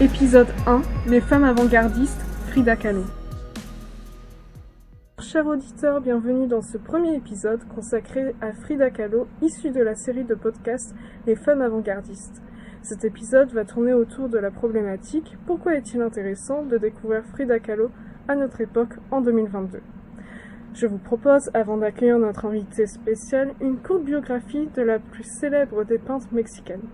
Épisode 1 Les femmes avant-gardistes, Frida Kahlo. Chers auditeurs, bienvenue dans ce premier épisode consacré à Frida Kahlo, issu de la série de podcasts Les femmes avant-gardistes. Cet épisode va tourner autour de la problématique pourquoi est-il intéressant de découvrir Frida Kahlo à notre époque en 2022 Je vous propose, avant d'accueillir notre invité spécial, une courte biographie de la plus célèbre des peintres mexicaines.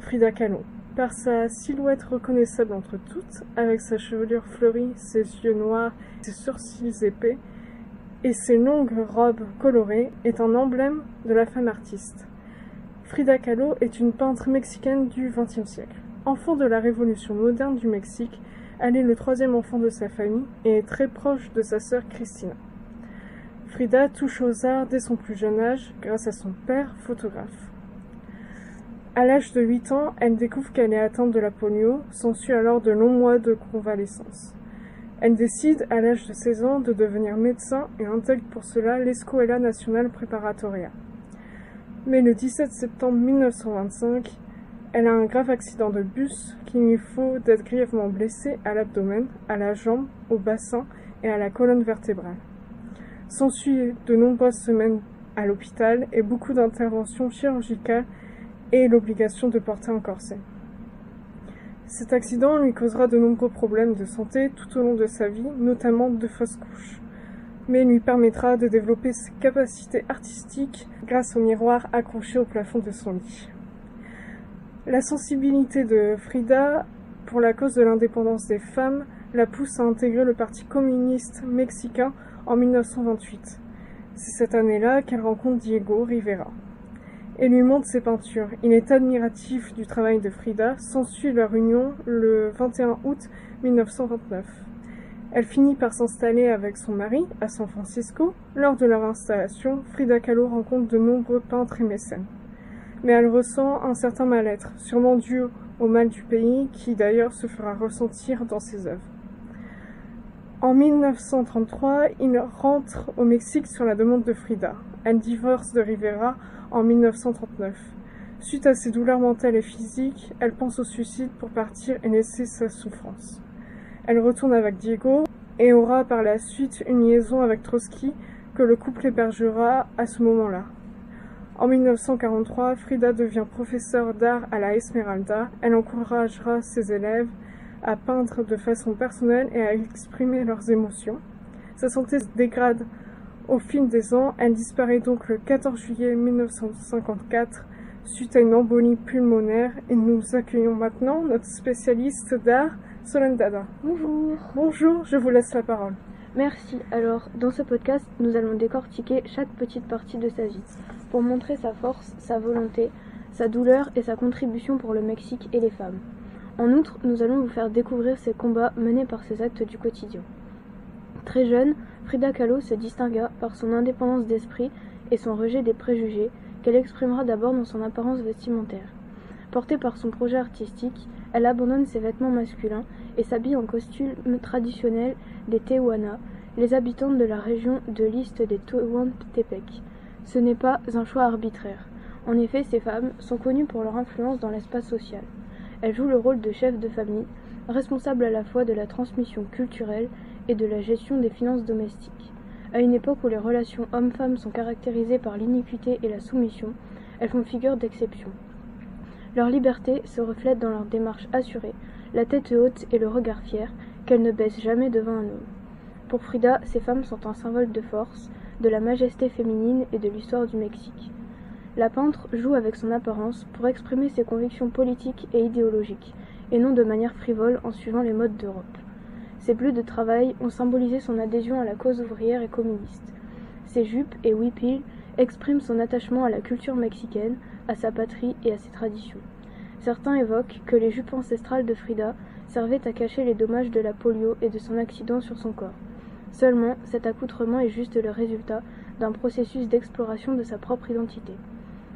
Frida Kahlo, par sa silhouette reconnaissable entre toutes, avec sa chevelure fleurie, ses yeux noirs, ses sourcils épais et ses longues robes colorées, est un emblème de la femme artiste. Frida Kahlo est une peintre mexicaine du XXe siècle. Enfant de la révolution moderne du Mexique, elle est le troisième enfant de sa famille et est très proche de sa sœur Christina. Frida touche aux arts dès son plus jeune âge grâce à son père, photographe. À l'âge de 8 ans, elle découvre qu'elle est atteinte de la polio, s'ensuit alors de longs mois de convalescence. Elle décide, à l'âge de 16 ans, de devenir médecin et intègre pour cela l'Escuela Nacional Preparatoria. Mais le 17 septembre 1925, elle a un grave accident de bus qui lui faut d'être grièvement blessée à l'abdomen, à la jambe, au bassin et à la colonne vertébrale. S'ensuit de nombreuses semaines à l'hôpital et beaucoup d'interventions chirurgicales et l'obligation de porter un corset. Cet accident lui causera de nombreux problèmes de santé tout au long de sa vie, notamment de fausses couches, mais lui permettra de développer ses capacités artistiques grâce au miroir accroché au plafond de son lit. La sensibilité de Frida pour la cause de l'indépendance des femmes la pousse à intégrer le Parti communiste mexicain en 1928. C'est cette année-là qu'elle rencontre Diego Rivera et lui montre ses peintures. Il est admiratif du travail de Frida, s'ensuit leur union le 21 août 1929. Elle finit par s'installer avec son mari à San Francisco. Lors de leur installation, Frida Kahlo rencontre de nombreux peintres et mécènes. Mais elle ressent un certain mal-être, sûrement dû au mal du pays, qui d'ailleurs se fera ressentir dans ses œuvres. En 1933, il rentre au Mexique sur la demande de Frida. Elle divorce de Rivera en 1939. Suite à ses douleurs mentales et physiques, elle pense au suicide pour partir et laisser sa souffrance. Elle retourne avec Diego et aura par la suite une liaison avec Trotsky que le couple hébergera à ce moment-là. En 1943, Frida devient professeure d'art à la Esmeralda. Elle encouragera ses élèves à peindre de façon personnelle et à exprimer leurs émotions. Sa santé se dégrade au fil des ans, elle disparaît donc le 14 juillet 1954 suite à une embolie pulmonaire et nous accueillons maintenant notre spécialiste d'art, Solène Dada. Bonjour. Bonjour, je vous laisse la parole. Merci. Alors, dans ce podcast, nous allons décortiquer chaque petite partie de sa vie pour montrer sa force, sa volonté, sa douleur et sa contribution pour le Mexique et les femmes. En outre, nous allons vous faire découvrir ses combats menés par ses actes du quotidien. Très jeune, Frida Kahlo se distingua par son indépendance d'esprit et son rejet des préjugés, qu'elle exprimera d'abord dans son apparence vestimentaire. Portée par son projet artistique, elle abandonne ses vêtements masculins et s'habille en costume traditionnel des Tehuana, les habitantes de la région de l'Est des Tehuantepec. Ce n'est pas un choix arbitraire. En effet, ces femmes sont connues pour leur influence dans l'espace social. Elles jouent le rôle de chef de famille, responsable à la fois de la transmission culturelle et de la gestion des finances domestiques. À une époque où les relations hommes-femmes sont caractérisées par l'iniquité et la soumission, elles font figure d'exception. Leur liberté se reflète dans leur démarche assurée, la tête haute et le regard fier, qu'elles ne baissent jamais devant un homme. Pour Frida, ces femmes sont un symbole de force, de la majesté féminine et de l'histoire du Mexique. La peintre joue avec son apparence pour exprimer ses convictions politiques et idéologiques, et non de manière frivole en suivant les modes d'Europe. Ses bleus de travail ont symbolisé son adhésion à la cause ouvrière et communiste. Ses jupes et huipiles expriment son attachement à la culture mexicaine, à sa patrie et à ses traditions. Certains évoquent que les jupes ancestrales de Frida servaient à cacher les dommages de la polio et de son accident sur son corps. Seulement, cet accoutrement est juste le résultat d'un processus d'exploration de sa propre identité.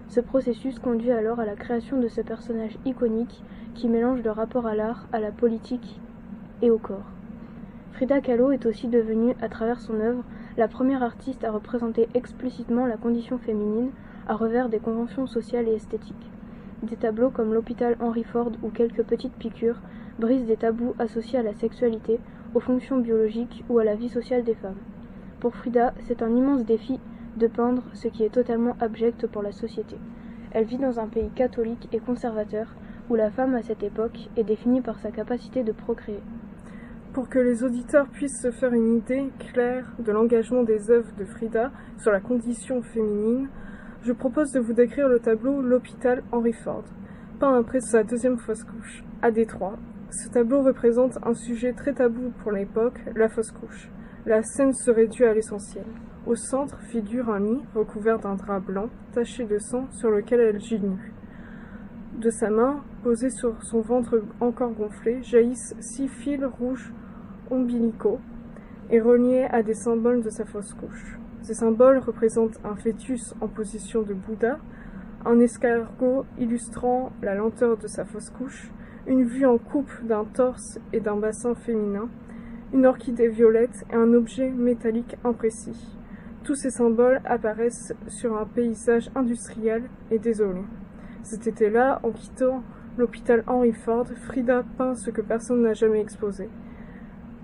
Ce processus conduit alors à la création de ce personnage iconique qui mélange le rapport à l'art, à la politique et au corps. Frida Kahlo est aussi devenue, à travers son œuvre, la première artiste à représenter explicitement la condition féminine à revers des conventions sociales et esthétiques. des tableaux comme l'hôpital Henry Ford ou quelques petites piqûres brisent des tabous associés à la sexualité, aux fonctions biologiques ou à la vie sociale des femmes. Pour Frida, c'est un immense défi de peindre ce qui est totalement abject pour la société. Elle vit dans un pays catholique et conservateur où la femme à cette époque est définie par sa capacité de procréer. Pour que les auditeurs puissent se faire une idée claire de l'engagement des œuvres de Frida sur la condition féminine, je propose de vous décrire le tableau L'hôpital Henry Ford, peint après sa deuxième fausse couche, à Détroit. Ce tableau représente un sujet très tabou pour l'époque, la fausse couche. La scène se réduit à l'essentiel. Au centre figure un lit recouvert d'un drap blanc, taché de sang, sur lequel elle gît. De sa main, posée sur son ventre encore gonflé, jaillissent six fils rouges ombilicaux et reliés à des symboles de sa fausse couche. Ces symboles représentent un fœtus en position de Bouddha, un escargot illustrant la lenteur de sa fausse couche, une vue en coupe d'un torse et d'un bassin féminin, une orchidée violette et un objet métallique imprécis. Tous ces symboles apparaissent sur un paysage industriel et désolé. Cet été-là, en quittant l'hôpital Henry Ford, Frida peint ce que personne n'a jamais exposé.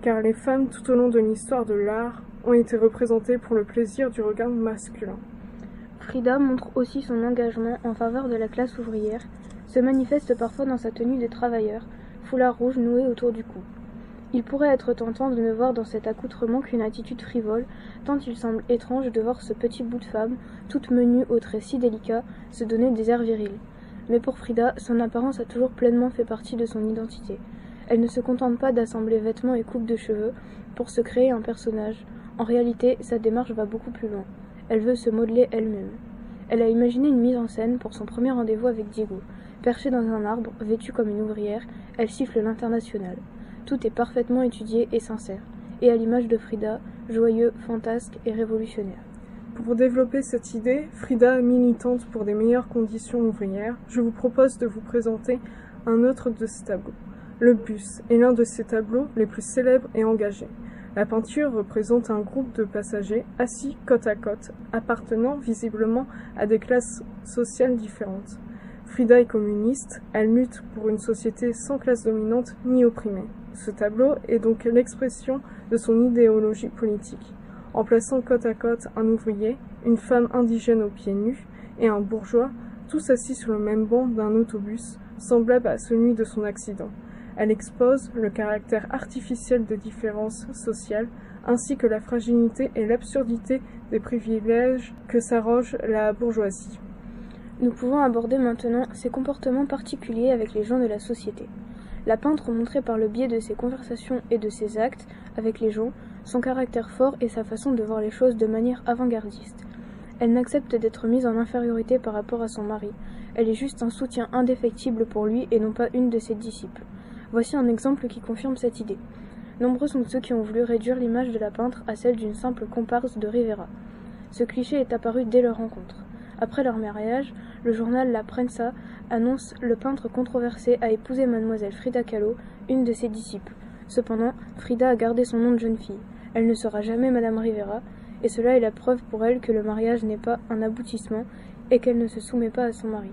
Car les femmes tout au long de l'histoire de l'art ont été représentées pour le plaisir du regard masculin. Frida montre aussi son engagement en faveur de la classe ouvrière, se manifeste parfois dans sa tenue de travailleur, foulard rouge noué autour du cou. Il pourrait être tentant de ne voir dans cet accoutrement qu'une attitude frivole, tant il semble étrange de voir ce petit bout de femme, toute menue aux traits si délicats, se donner des airs virils. Mais pour Frida, son apparence a toujours pleinement fait partie de son identité. Elle ne se contente pas d'assembler vêtements et coupes de cheveux pour se créer un personnage. En réalité, sa démarche va beaucoup plus loin. Elle veut se modeler elle-même. Elle a imaginé une mise en scène pour son premier rendez-vous avec Diego. Perchée dans un arbre, vêtue comme une ouvrière, elle siffle l'international. Tout est parfaitement étudié et sincère, et à l'image de Frida, joyeux, fantasque et révolutionnaire. Pour développer cette idée, Frida militante pour des meilleures conditions ouvrières, je vous propose de vous présenter un autre de ces tableaux. Le bus est l'un de ces tableaux les plus célèbres et engagés. La peinture représente un groupe de passagers assis côte à côte, appartenant visiblement à des classes sociales différentes. Frida est communiste, elle lutte pour une société sans classe dominante ni opprimée. Ce tableau est donc l'expression de son idéologie politique, en plaçant côte à côte un ouvrier, une femme indigène aux pieds nus et un bourgeois, tous assis sur le même banc d'un autobus, semblable à celui de son accident. Elle expose le caractère artificiel des différences sociales, ainsi que la fragilité et l'absurdité des privilèges que s'arroge la bourgeoisie. Nous pouvons aborder maintenant ses comportements particuliers avec les gens de la société. La peintre montrait par le biais de ses conversations et de ses actes avec les gens son caractère fort et sa façon de voir les choses de manière avant-gardiste. Elle n'accepte d'être mise en infériorité par rapport à son mari. Elle est juste un soutien indéfectible pour lui et non pas une de ses disciples. Voici un exemple qui confirme cette idée. Nombreux sont ceux qui ont voulu réduire l'image de la peintre à celle d'une simple comparse de Rivera. Ce cliché est apparu dès leur rencontre. Après leur mariage, le journal La Prensa annonce le peintre controversé a épousé mademoiselle Frida Kahlo, une de ses disciples. Cependant, Frida a gardé son nom de jeune fille. Elle ne sera jamais madame Rivera, et cela est la preuve pour elle que le mariage n'est pas un aboutissement et qu'elle ne se soumet pas à son mari.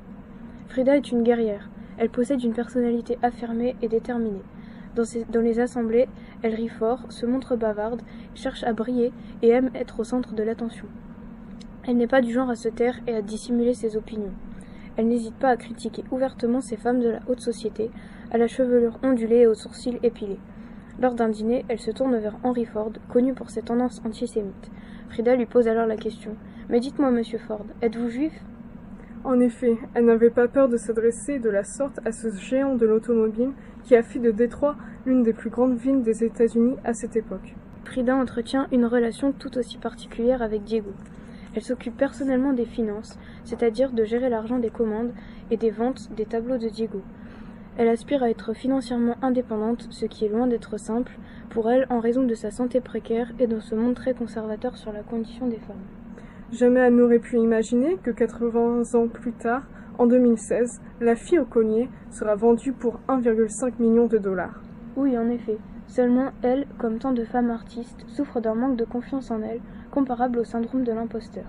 Frida est une guerrière. Elle possède une personnalité affirmée et déterminée. Dans, les assemblées, elle rit fort, se montre bavarde, cherche à briller et aime être au centre de l'attention. Elle n'est pas du genre à se taire et à dissimuler ses opinions. Elle n'hésite pas à critiquer ouvertement ces femmes de la haute société, à la chevelure ondulée et aux sourcils épilés. Lors d'un dîner, elle se tourne vers Henry Ford, connu pour ses tendances antisémites. Frida lui pose alors la question Mais dites-moi, monsieur Ford, êtes-vous juif? En effet, elle n'avait pas peur de s'adresser de la sorte à ce géant de l'automobile qui a fait de Détroit l'une des plus grandes villes des États-Unis à cette époque. Frida entretient une relation tout aussi particulière avec Diego. Elle s'occupe personnellement des finances, c'est-à-dire de gérer l'argent des commandes et des ventes des tableaux de Diego. Elle aspire à être financièrement indépendante, ce qui est loin d'être simple pour elle en raison de sa santé précaire et de ce monde très conservateur sur la condition des femmes. Jamais elle n'aurait pu imaginer que 80 ans plus tard, en 2016, la fille au collier sera vendue pour 1,5 million de dollars. Oui, en effet. Seulement, elle, comme tant de femmes artistes, souffre d'un manque de confiance en elle, comparable au syndrome de l'imposteur.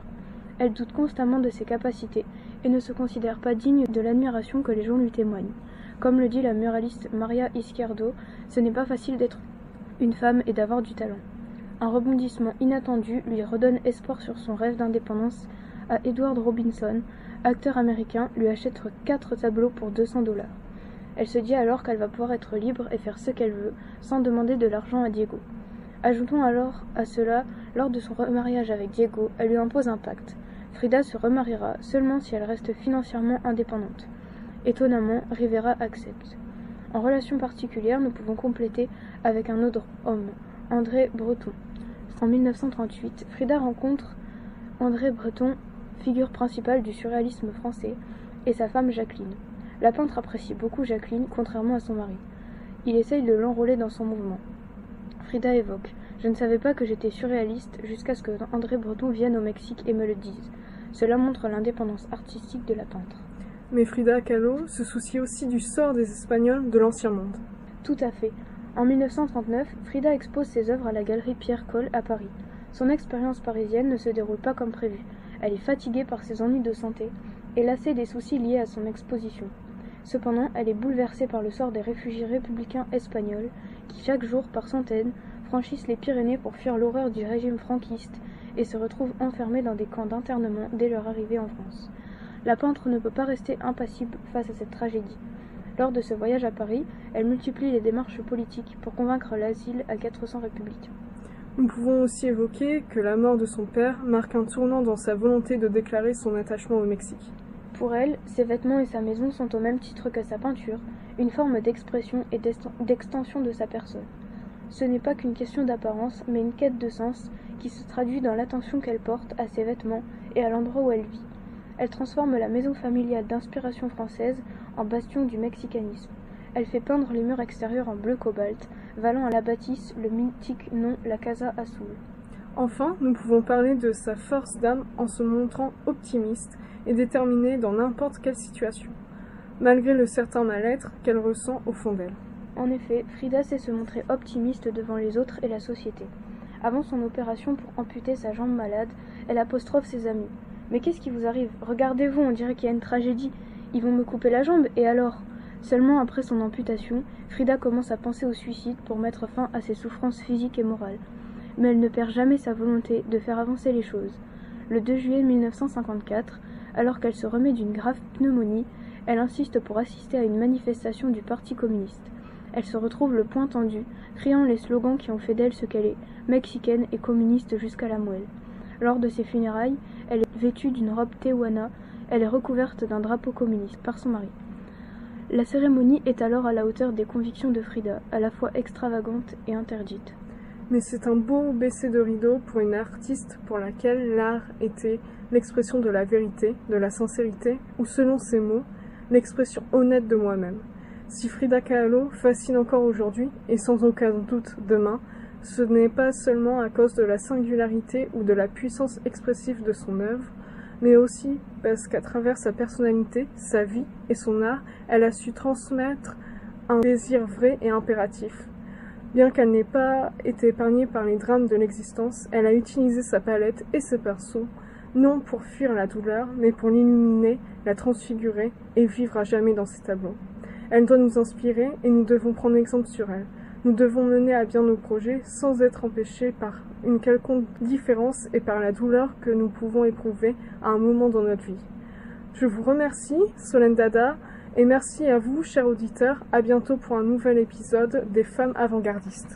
Elle doute constamment de ses capacités et ne se considère pas digne de l'admiration que les gens lui témoignent. Comme le dit la muraliste Maria Izquierdo, ce n'est pas facile d'être une femme et d'avoir du talent. Un rebondissement inattendu lui redonne espoir sur son rêve d'indépendance à Edward Robinson, acteur américain, lui achète quatre tableaux pour 200 dollars. Elle se dit alors qu'elle va pouvoir être libre et faire ce qu'elle veut, sans demander de l'argent à Diego. Ajoutons alors à cela, lors de son remariage avec Diego, elle lui impose un pacte. Frida se remariera seulement si elle reste financièrement indépendante. Étonnamment, Rivera accepte. En relation particulière, nous pouvons compléter avec un autre homme, André Breton. En 1938, Frida rencontre André Breton, figure principale du surréalisme français, et sa femme Jacqueline. La peintre apprécie beaucoup Jacqueline, contrairement à son mari. Il essaye de l'enrôler dans son mouvement. Frida évoque Je ne savais pas que j'étais surréaliste jusqu'à ce que André Breton vienne au Mexique et me le dise. Cela montre l'indépendance artistique de la peintre. Mais Frida Kahlo se soucie aussi du sort des Espagnols de l'Ancien Monde. Tout à fait. En 1939, Frida expose ses œuvres à la galerie Pierre Coll à Paris. Son expérience parisienne ne se déroule pas comme prévu. Elle est fatiguée par ses ennuis de santé et lassée des soucis liés à son exposition. Cependant, elle est bouleversée par le sort des réfugiés républicains espagnols qui, chaque jour par centaines, franchissent les Pyrénées pour fuir l'horreur du régime franquiste et se retrouvent enfermés dans des camps d'internement dès leur arrivée en France. La peintre ne peut pas rester impassible face à cette tragédie. Lors de ce voyage à Paris, elle multiplie les démarches politiques pour convaincre l'asile à 400 républicains. Nous pouvons aussi évoquer que la mort de son père marque un tournant dans sa volonté de déclarer son attachement au Mexique. Pour elle, ses vêtements et sa maison sont au même titre que sa peinture, une forme d'expression et d'extension de sa personne. Ce n'est pas qu'une question d'apparence, mais une quête de sens qui se traduit dans l'attention qu'elle porte à ses vêtements et à l'endroit où elle vit. Elle transforme la maison familiale d'inspiration française en bastion du mexicanisme. Elle fait peindre les murs extérieurs en bleu cobalt, valant à la bâtisse le mythique nom La Casa Azul. Enfin, nous pouvons parler de sa force d'âme en se montrant optimiste et déterminée dans n'importe quelle situation, malgré le certain mal-être qu'elle ressent au fond d'elle. En effet, Frida sait se montrer optimiste devant les autres et la société. Avant son opération pour amputer sa jambe malade, elle apostrophe ses amis. Mais qu'est-ce qui vous arrive? Regardez-vous, on dirait qu'il y a une tragédie. Ils vont me couper la jambe, et alors? Seulement après son amputation, Frida commence à penser au suicide pour mettre fin à ses souffrances physiques et morales. Mais elle ne perd jamais sa volonté de faire avancer les choses. Le 2 juillet 1954, alors qu'elle se remet d'une grave pneumonie, elle insiste pour assister à une manifestation du Parti communiste. Elle se retrouve le poing tendu, criant les slogans qui ont fait d'elle ce qu'elle est, mexicaine et communiste jusqu'à la moelle. Lors de ses funérailles, elle est vêtue d'une robe tehuana, elle est recouverte d'un drapeau communiste par son mari. La cérémonie est alors à la hauteur des convictions de Frida, à la fois extravagante et interdite. Mais c'est un beau baisser de rideau pour une artiste pour laquelle l'art était l'expression de la vérité, de la sincérité, ou selon ses mots, l'expression honnête de moi-même. Si Frida Kahlo fascine encore aujourd'hui, et sans aucun doute demain, ce n'est pas seulement à cause de la singularité ou de la puissance expressive de son œuvre, mais aussi parce qu'à travers sa personnalité, sa vie et son art, elle a su transmettre un désir vrai et impératif. Bien qu'elle n'ait pas été épargnée par les drames de l'existence, elle a utilisé sa palette et ses pinceaux, non pour fuir la douleur, mais pour l'illuminer, la transfigurer et vivre à jamais dans ses tableaux. Elle doit nous inspirer et nous devons prendre exemple sur elle. Nous devons mener à bien nos projets sans être empêchés par une quelconque différence et par la douleur que nous pouvons éprouver à un moment dans notre vie. Je vous remercie, Solène Dada, et merci à vous, chers auditeurs. À bientôt pour un nouvel épisode des femmes avant-gardistes.